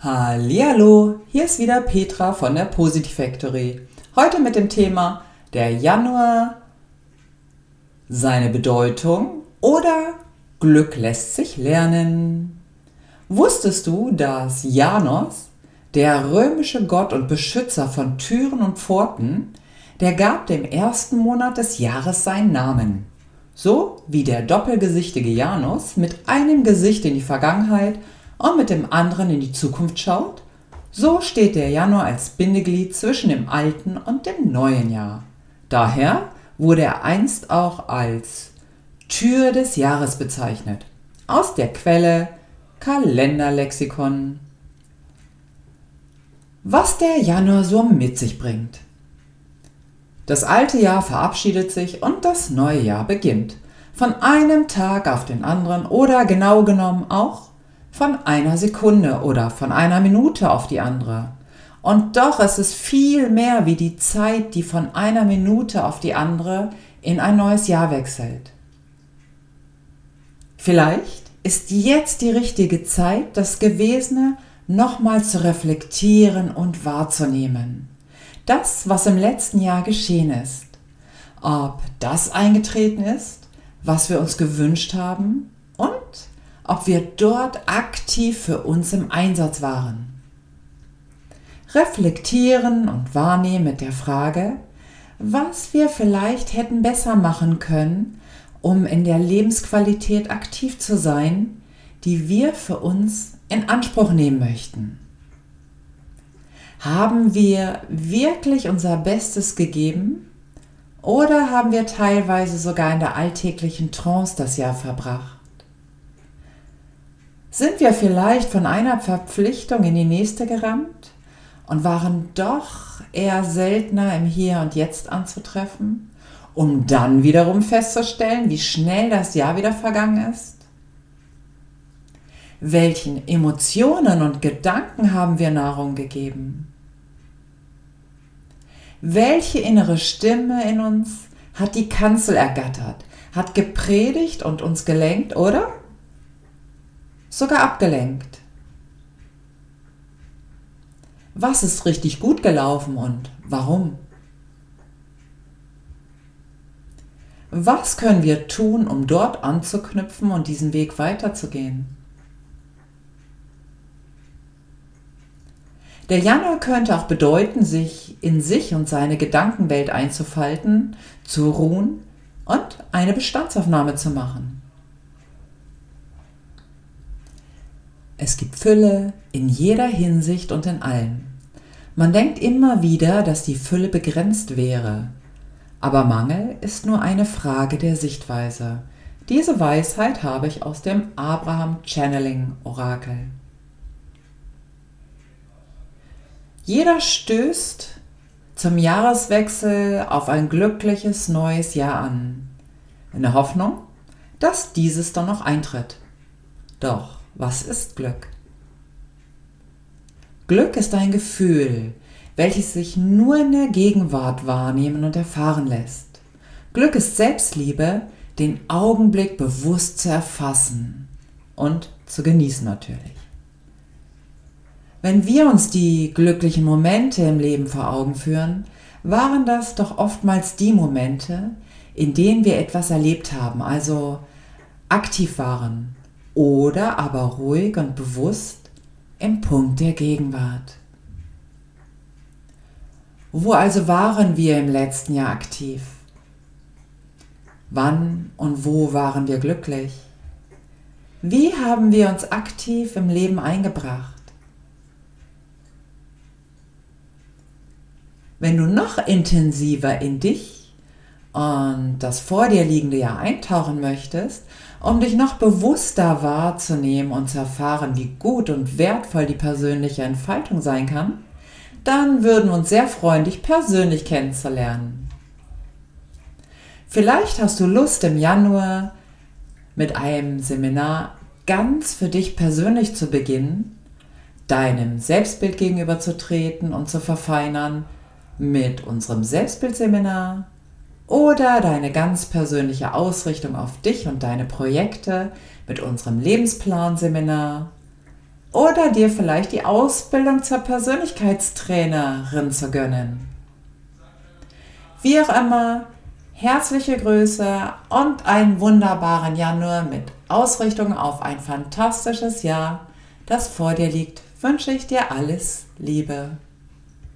Hallihallo, hier ist wieder Petra von der Positive Factory. Heute mit dem Thema der Januar, seine Bedeutung oder Glück lässt sich lernen. Wusstest du, dass Janos, der römische Gott und Beschützer von Türen und Pforten, der gab dem ersten Monat des Jahres seinen Namen. So wie der doppelgesichtige Janus mit einem Gesicht in die Vergangenheit und mit dem anderen in die Zukunft schaut, so steht der Januar als Bindeglied zwischen dem alten und dem neuen Jahr. Daher wurde er einst auch als Tür des Jahres bezeichnet. Aus der Quelle Kalenderlexikon. Was der Januar so mit sich bringt. Das alte Jahr verabschiedet sich und das neue Jahr beginnt. Von einem Tag auf den anderen oder genau genommen auch von einer Sekunde oder von einer Minute auf die andere. Und doch ist es viel mehr wie die Zeit, die von einer Minute auf die andere in ein neues Jahr wechselt. Vielleicht ist jetzt die richtige Zeit, das Gewesene nochmal zu reflektieren und wahrzunehmen. Das, was im letzten Jahr geschehen ist. Ob das eingetreten ist, was wir uns gewünscht haben ob wir dort aktiv für uns im Einsatz waren. Reflektieren und wahrnehmen mit der Frage, was wir vielleicht hätten besser machen können, um in der Lebensqualität aktiv zu sein, die wir für uns in Anspruch nehmen möchten. Haben wir wirklich unser Bestes gegeben oder haben wir teilweise sogar in der alltäglichen Trance das Jahr verbracht? Sind wir vielleicht von einer Verpflichtung in die nächste gerannt und waren doch eher seltener im Hier und Jetzt anzutreffen, um dann wiederum festzustellen, wie schnell das Jahr wieder vergangen ist? Welchen Emotionen und Gedanken haben wir Nahrung gegeben? Welche innere Stimme in uns hat die Kanzel ergattert, hat gepredigt und uns gelenkt, oder? Sogar abgelenkt. Was ist richtig gut gelaufen und warum? Was können wir tun, um dort anzuknüpfen und diesen Weg weiterzugehen? Der Januar könnte auch bedeuten, sich in sich und seine Gedankenwelt einzufalten, zu ruhen und eine Bestandsaufnahme zu machen. Es gibt Fülle in jeder Hinsicht und in allem. Man denkt immer wieder, dass die Fülle begrenzt wäre. Aber Mangel ist nur eine Frage der Sichtweise. Diese Weisheit habe ich aus dem Abraham Channeling Orakel. Jeder stößt zum Jahreswechsel auf ein glückliches neues Jahr an, in der Hoffnung, dass dieses dann noch eintritt. Doch was ist Glück? Glück ist ein Gefühl, welches sich nur in der Gegenwart wahrnehmen und erfahren lässt. Glück ist Selbstliebe, den Augenblick bewusst zu erfassen und zu genießen natürlich. Wenn wir uns die glücklichen Momente im Leben vor Augen führen, waren das doch oftmals die Momente, in denen wir etwas erlebt haben, also aktiv waren, oder aber ruhig und bewusst im Punkt der Gegenwart. Wo also waren wir im letzten Jahr aktiv? Wann und wo waren wir glücklich? Wie haben wir uns aktiv im Leben eingebracht? Wenn du noch intensiver in dich und das vor dir liegende Jahr eintauchen möchtest, um dich noch bewusster wahrzunehmen und zu erfahren, wie gut und wertvoll die persönliche Entfaltung sein kann, dann würden wir uns sehr freuen, dich persönlich kennenzulernen. Vielleicht hast du Lust im Januar mit einem Seminar ganz für dich persönlich zu beginnen, deinem Selbstbild gegenüberzutreten und zu verfeinern mit unserem Selbstbildseminar oder deine ganz persönliche Ausrichtung auf dich und deine Projekte mit unserem Lebensplanseminar oder dir vielleicht die Ausbildung zur Persönlichkeitstrainerin zu gönnen. Wie auch immer, herzliche Grüße und einen wunderbaren Januar mit Ausrichtung auf ein fantastisches Jahr, das vor dir liegt, wünsche ich dir alles Liebe.